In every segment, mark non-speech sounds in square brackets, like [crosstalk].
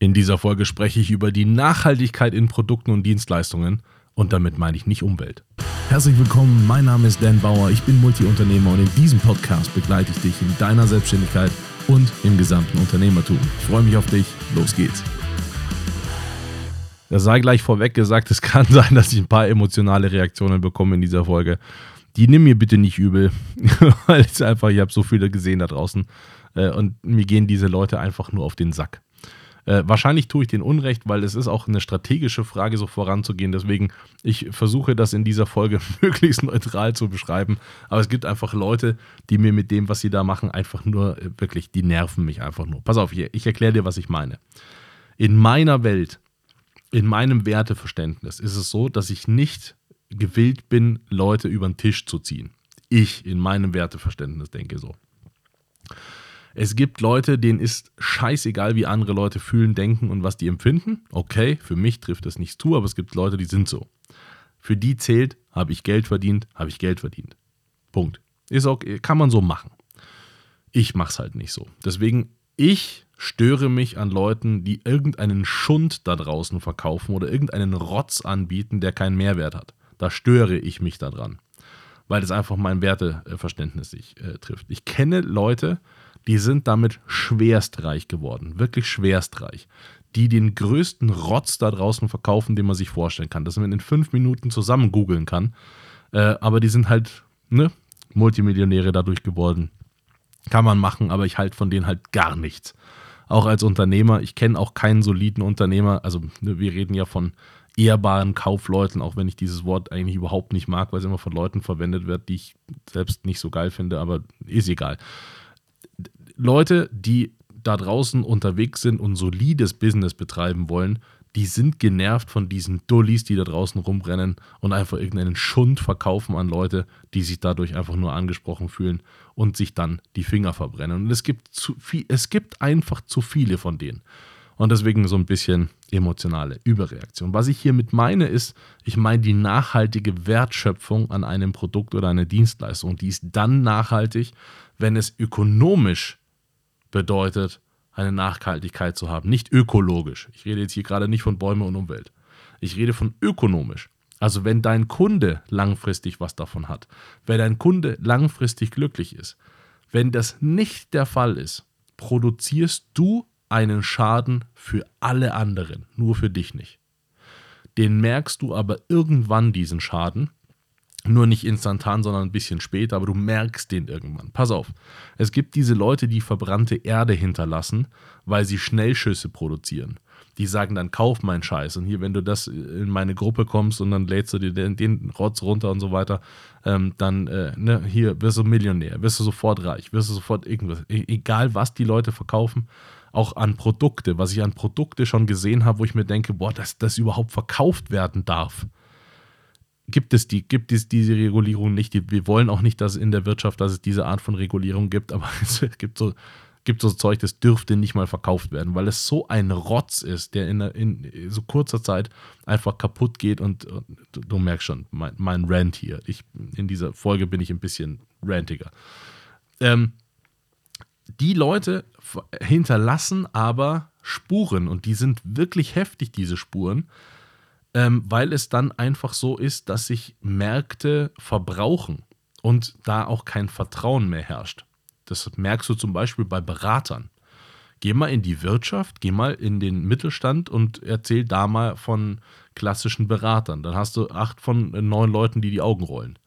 In dieser Folge spreche ich über die Nachhaltigkeit in Produkten und Dienstleistungen und damit meine ich nicht Umwelt. Herzlich willkommen, mein Name ist Dan Bauer, ich bin Multiunternehmer und in diesem Podcast begleite ich dich in deiner Selbstständigkeit und im gesamten Unternehmertum. Ich freue mich auf dich, los geht's. Das sei gleich vorweg gesagt, es kann [laughs] sein, dass ich ein paar emotionale Reaktionen bekomme in dieser Folge. Die nimm mir bitte nicht übel, [laughs] weil ich einfach, ich habe so viele gesehen da draußen äh, und mir gehen diese Leute einfach nur auf den Sack. Äh, wahrscheinlich tue ich den Unrecht, weil es ist auch eine strategische Frage, so voranzugehen. Deswegen, ich versuche das in dieser Folge [laughs] möglichst neutral zu beschreiben. Aber es gibt einfach Leute, die mir mit dem, was sie da machen, einfach nur äh, wirklich, die nerven mich einfach nur. Pass auf, ich, ich erkläre dir, was ich meine. In meiner Welt, in meinem Werteverständnis ist es so, dass ich nicht gewillt bin, Leute über den Tisch zu ziehen. Ich in meinem Werteverständnis denke so. Es gibt Leute, denen ist scheißegal, wie andere Leute fühlen, denken und was die empfinden. Okay, für mich trifft das nichts zu, aber es gibt Leute, die sind so. Für die zählt, habe ich Geld verdient, habe ich Geld verdient. Punkt. Ist auch, kann man so machen. Ich mache es halt nicht so. Deswegen, ich störe mich an Leuten, die irgendeinen Schund da draußen verkaufen oder irgendeinen Rotz anbieten, der keinen Mehrwert hat. Da störe ich mich daran, weil es einfach mein Werteverständnis sich äh, trifft. Ich kenne Leute, die sind damit schwerstreich geworden, wirklich schwerstreich. Die den größten Rotz da draußen verkaufen, den man sich vorstellen kann, dass man in fünf Minuten zusammen googeln kann. Äh, aber die sind halt ne, Multimillionäre dadurch geworden. Kann man machen, aber ich halte von denen halt gar nichts. Auch als Unternehmer, ich kenne auch keinen soliden Unternehmer. Also ne, wir reden ja von ehrbaren Kaufleuten, auch wenn ich dieses Wort eigentlich überhaupt nicht mag, weil es immer von Leuten verwendet wird, die ich selbst nicht so geil finde, aber ist egal. Leute, die da draußen unterwegs sind und solides Business betreiben wollen, die sind genervt von diesen Dullis, die da draußen rumrennen und einfach irgendeinen Schund verkaufen an Leute, die sich dadurch einfach nur angesprochen fühlen und sich dann die Finger verbrennen. Und es gibt, zu viel, es gibt einfach zu viele von denen. Und deswegen so ein bisschen emotionale Überreaktion. Was ich hiermit meine, ist, ich meine die nachhaltige Wertschöpfung an einem Produkt oder einer Dienstleistung. Die ist dann nachhaltig, wenn es ökonomisch bedeutet, eine Nachhaltigkeit zu haben. Nicht ökologisch. Ich rede jetzt hier gerade nicht von Bäume und Umwelt. Ich rede von ökonomisch. Also wenn dein Kunde langfristig was davon hat, wenn dein Kunde langfristig glücklich ist, wenn das nicht der Fall ist, produzierst du einen Schaden für alle anderen, nur für dich nicht. Den merkst du aber irgendwann, diesen Schaden, nur nicht instantan, sondern ein bisschen später, aber du merkst den irgendwann. Pass auf, es gibt diese Leute, die verbrannte Erde hinterlassen, weil sie Schnellschüsse produzieren. Die sagen dann, kauf meinen Scheiß. Und hier, wenn du das in meine Gruppe kommst und dann lädst du dir den, den Rotz runter und so weiter, ähm, dann, äh, ne, hier, wirst du Millionär, wirst du sofort reich, wirst du sofort irgendwas. E egal, was die Leute verkaufen, auch an Produkte, was ich an Produkte schon gesehen habe, wo ich mir denke, boah, dass das überhaupt verkauft werden darf gibt es, die, gibt es diese Regulierung nicht. Wir wollen auch nicht, dass in der Wirtschaft, dass es diese Art von Regulierung gibt, aber [laughs] es gibt so, gibt so Zeug, das dürfte nicht mal verkauft werden, weil es so ein Rotz ist, der in, in so kurzer Zeit einfach kaputt geht und, und du, merkst schon, mein, mein Rant hier. Ich, in dieser Folge bin ich ein bisschen rantiger. Ähm, die Leute hinterlassen aber Spuren und die sind wirklich heftig, diese Spuren ähm, weil es dann einfach so ist, dass sich Märkte verbrauchen und da auch kein Vertrauen mehr herrscht. Das merkst du zum Beispiel bei Beratern. Geh mal in die Wirtschaft, geh mal in den Mittelstand und erzähl da mal von klassischen Beratern. Dann hast du acht von neun Leuten, die die Augen rollen.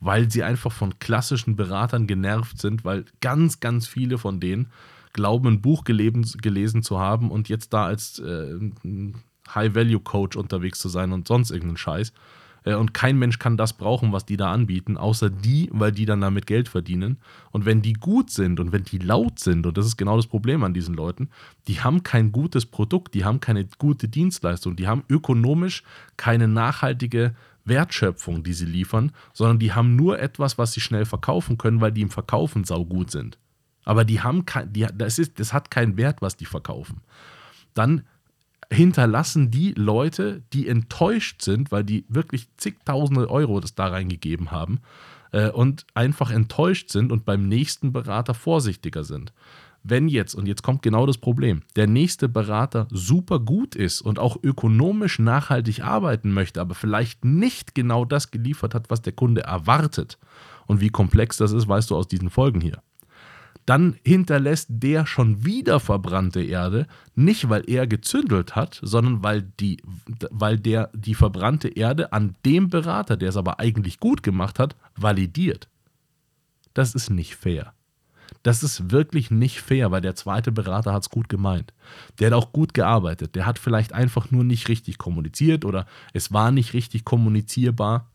Weil sie einfach von klassischen Beratern genervt sind, weil ganz, ganz viele von denen glauben, ein Buch gelesen, gelesen zu haben und jetzt da als äh, High-Value-Coach unterwegs zu sein und sonst irgendeinen Scheiß. Äh, und kein Mensch kann das brauchen, was die da anbieten, außer die, weil die dann damit Geld verdienen. Und wenn die gut sind und wenn die laut sind, und das ist genau das Problem an diesen Leuten, die haben kein gutes Produkt, die haben keine gute Dienstleistung, die haben ökonomisch keine nachhaltige Wertschöpfung, die sie liefern, sondern die haben nur etwas, was sie schnell verkaufen können, weil die im Verkaufen saugut sind. Aber die haben kein, die, das, ist, das hat keinen Wert, was die verkaufen. Dann hinterlassen die Leute, die enttäuscht sind, weil die wirklich zigtausende Euro das da reingegeben haben äh, und einfach enttäuscht sind und beim nächsten Berater vorsichtiger sind. Wenn jetzt, und jetzt kommt genau das Problem, der nächste Berater super gut ist und auch ökonomisch nachhaltig arbeiten möchte, aber vielleicht nicht genau das geliefert hat, was der Kunde erwartet, und wie komplex das ist, weißt du aus diesen Folgen hier, dann hinterlässt der schon wieder verbrannte Erde, nicht weil er gezündelt hat, sondern weil, die, weil der die verbrannte Erde an dem Berater, der es aber eigentlich gut gemacht hat, validiert. Das ist nicht fair. Das ist wirklich nicht fair, weil der zweite Berater hat es gut gemeint. Der hat auch gut gearbeitet. Der hat vielleicht einfach nur nicht richtig kommuniziert oder es war nicht richtig kommunizierbar.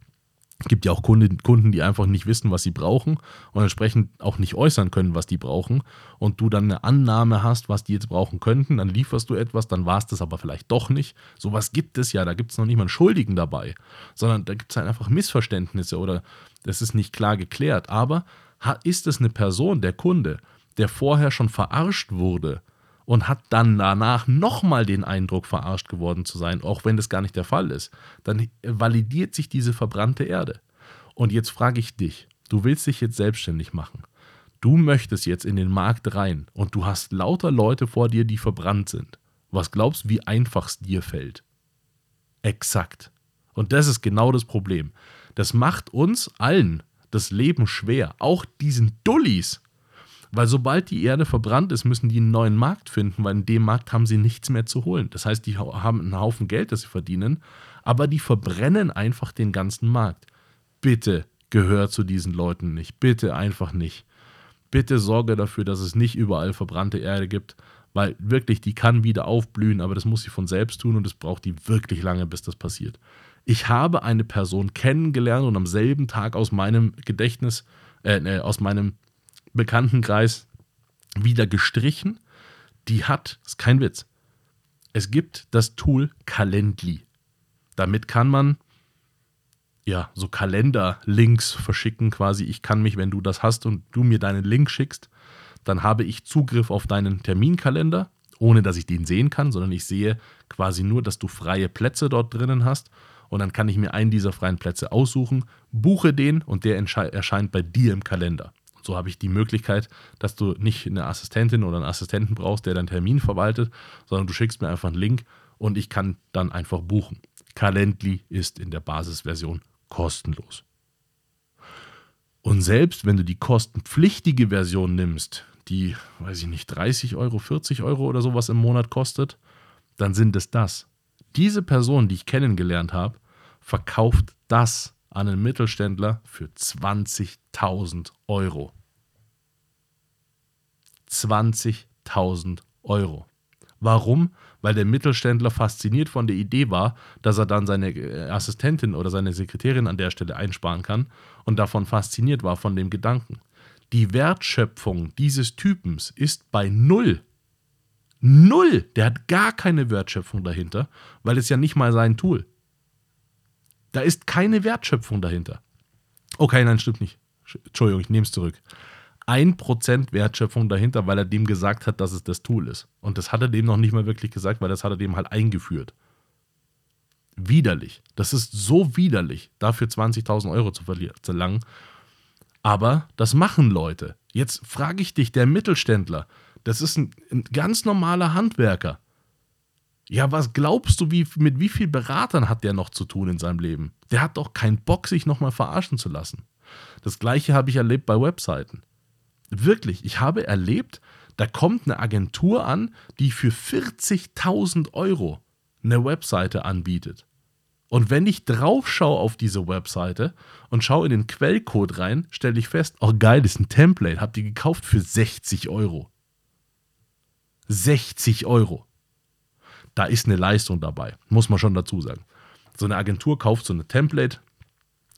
Es gibt ja auch Kunden, Kunden, die einfach nicht wissen, was sie brauchen und entsprechend auch nicht äußern können, was die brauchen. Und du dann eine Annahme hast, was die jetzt brauchen könnten, dann lieferst du etwas, dann war es das aber vielleicht doch nicht. Sowas gibt es ja, da gibt es noch nicht mal einen Schuldigen dabei, sondern da gibt es halt einfach Missverständnisse oder das ist nicht klar geklärt. Aber ist es eine Person, der Kunde, der vorher schon verarscht wurde und hat dann danach nochmal den Eindruck, verarscht geworden zu sein, auch wenn das gar nicht der Fall ist, dann validiert sich diese verbrannte Erde. Und jetzt frage ich dich, du willst dich jetzt selbstständig machen. Du möchtest jetzt in den Markt rein und du hast lauter Leute vor dir, die verbrannt sind. Was glaubst du, wie einfach es dir fällt? Exakt. Und das ist genau das Problem. Das macht uns allen das Leben schwer. Auch diesen Dullis. Weil sobald die Erde verbrannt ist, müssen die einen neuen Markt finden, weil in dem Markt haben sie nichts mehr zu holen. Das heißt, die haben einen Haufen Geld, das sie verdienen, aber die verbrennen einfach den ganzen Markt. Bitte gehör zu diesen Leuten nicht. Bitte einfach nicht. Bitte sorge dafür, dass es nicht überall verbrannte Erde gibt, weil wirklich, die kann wieder aufblühen, aber das muss sie von selbst tun und es braucht die wirklich lange, bis das passiert ich habe eine Person kennengelernt und am selben Tag aus meinem Gedächtnis, äh, äh, aus meinem Bekanntenkreis wieder gestrichen. Die hat, ist kein Witz, es gibt das Tool Calendly. Damit kann man ja so Kalenderlinks verschicken quasi. Ich kann mich, wenn du das hast und du mir deinen Link schickst, dann habe ich Zugriff auf deinen Terminkalender, ohne dass ich den sehen kann, sondern ich sehe quasi nur, dass du freie Plätze dort drinnen hast und dann kann ich mir einen dieser freien Plätze aussuchen, buche den und der erscheint bei dir im Kalender. So habe ich die Möglichkeit, dass du nicht eine Assistentin oder einen Assistenten brauchst, der deinen Termin verwaltet, sondern du schickst mir einfach einen Link und ich kann dann einfach buchen. Calendly ist in der Basisversion kostenlos. Und selbst wenn du die kostenpflichtige Version nimmst, die, weiß ich nicht, 30 Euro, 40 Euro oder sowas im Monat kostet, dann sind es das diese Person, die ich kennengelernt habe, verkauft das an einen Mittelständler für 20.000 Euro. 20.000 Euro. Warum? Weil der Mittelständler fasziniert von der Idee war, dass er dann seine äh, Assistentin oder seine Sekretärin an der Stelle einsparen kann und davon fasziniert war von dem Gedanken. Die Wertschöpfung dieses Typens ist bei null. Null. Der hat gar keine Wertschöpfung dahinter, weil es ja nicht mal sein Tool. Da ist keine Wertschöpfung dahinter. Okay, nein, stimmt nicht. Entschuldigung, ich nehme es zurück. Ein Prozent Wertschöpfung dahinter, weil er dem gesagt hat, dass es das Tool ist. Und das hat er dem noch nicht mal wirklich gesagt, weil das hat er dem halt eingeführt. Widerlich. Das ist so widerlich, dafür 20.000 Euro zu verlangen. Aber das machen Leute. Jetzt frage ich dich, der Mittelständler, das ist ein, ein ganz normaler Handwerker. Ja, was glaubst du, wie, mit wie vielen Beratern hat der noch zu tun in seinem Leben? Der hat doch keinen Bock, sich nochmal verarschen zu lassen. Das gleiche habe ich erlebt bei Webseiten. Wirklich, ich habe erlebt, da kommt eine Agentur an, die für 40.000 Euro eine Webseite anbietet. Und wenn ich drauf schaue auf diese Webseite und schaue in den Quellcode rein, stelle ich fest, oh geil, das ist ein Template, habt ihr gekauft für 60 Euro. 60 Euro. Da ist eine Leistung dabei, muss man schon dazu sagen. So eine Agentur kauft so eine Template,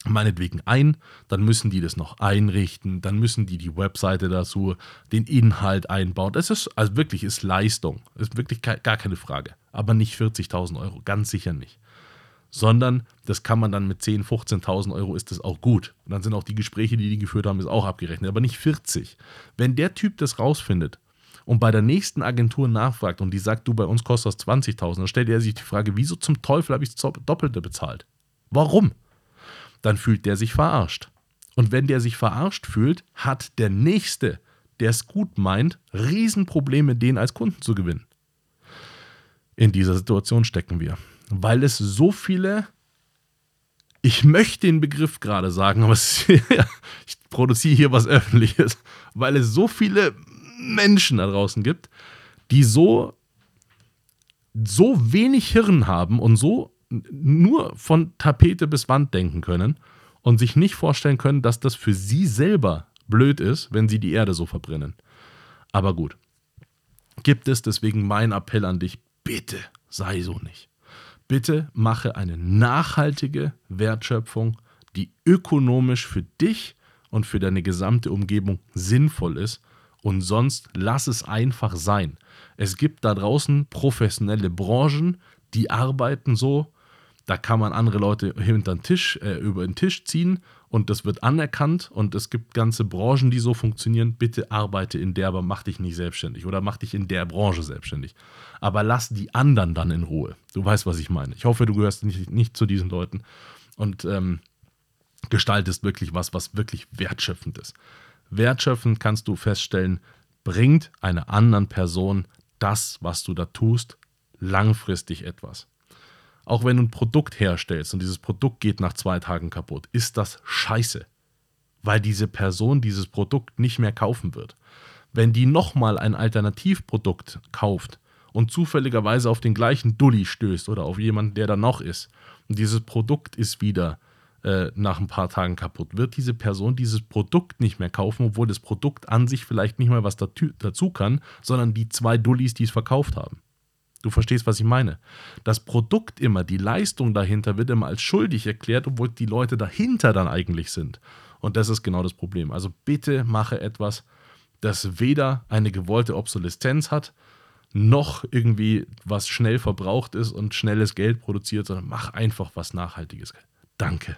meinetwegen ein, dann müssen die das noch einrichten, dann müssen die die Webseite dazu, den Inhalt einbauen. Das ist also wirklich ist Leistung, ist wirklich gar keine Frage. Aber nicht 40.000 Euro, ganz sicher nicht. Sondern das kann man dann mit 10.000, 15.000 Euro ist das auch gut. Und dann sind auch die Gespräche, die die geführt haben, ist auch abgerechnet, aber nicht 40. Wenn der Typ das rausfindet und bei der nächsten Agentur nachfragt und die sagt, du bei uns kostet das 20.000, dann stellt er sich die Frage, wieso zum Teufel habe ich das Doppelte bezahlt? Warum? Dann fühlt der sich verarscht. Und wenn der sich verarscht fühlt, hat der Nächste, der es gut meint, Riesenprobleme, den als Kunden zu gewinnen. In dieser Situation stecken wir, weil es so viele, ich möchte den Begriff gerade sagen, aber es, [laughs] ich produziere hier was Öffentliches, weil es so viele Menschen da draußen gibt, die so, so wenig Hirn haben und so nur von Tapete bis Wand denken können und sich nicht vorstellen können, dass das für sie selber blöd ist, wenn sie die Erde so verbrennen. Aber gut. Gibt es deswegen mein Appell an dich, bitte sei so nicht. Bitte mache eine nachhaltige Wertschöpfung, die ökonomisch für dich und für deine gesamte Umgebung sinnvoll ist und sonst lass es einfach sein. Es gibt da draußen professionelle Branchen, die arbeiten so, da kann man andere Leute hinter den Tisch, äh, über den Tisch ziehen und das wird anerkannt und es gibt ganze Branchen, die so funktionieren. Bitte arbeite in der, aber mach dich nicht selbstständig oder mach dich in der Branche selbstständig. Aber lass die anderen dann in Ruhe. Du weißt, was ich meine. Ich hoffe, du gehörst nicht, nicht zu diesen Leuten und ähm, gestaltest wirklich was, was wirklich wertschöpfend ist. Wertschöpfend kannst du feststellen, bringt einer anderen Person das, was du da tust, langfristig etwas. Auch wenn du ein Produkt herstellst und dieses Produkt geht nach zwei Tagen kaputt, ist das scheiße. Weil diese Person dieses Produkt nicht mehr kaufen wird. Wenn die nochmal ein Alternativprodukt kauft und zufälligerweise auf den gleichen Dulli stößt oder auf jemanden, der da noch ist, und dieses Produkt ist wieder äh, nach ein paar Tagen kaputt, wird diese Person dieses Produkt nicht mehr kaufen, obwohl das Produkt an sich vielleicht nicht mal was dazu kann, sondern die zwei Dullis, die es verkauft haben. Du verstehst, was ich meine. Das Produkt immer, die Leistung dahinter wird immer als schuldig erklärt, obwohl die Leute dahinter dann eigentlich sind. Und das ist genau das Problem. Also bitte mache etwas, das weder eine gewollte Obsoleszenz hat, noch irgendwie was schnell verbraucht ist und schnelles Geld produziert, sondern mach einfach was Nachhaltiges. Danke.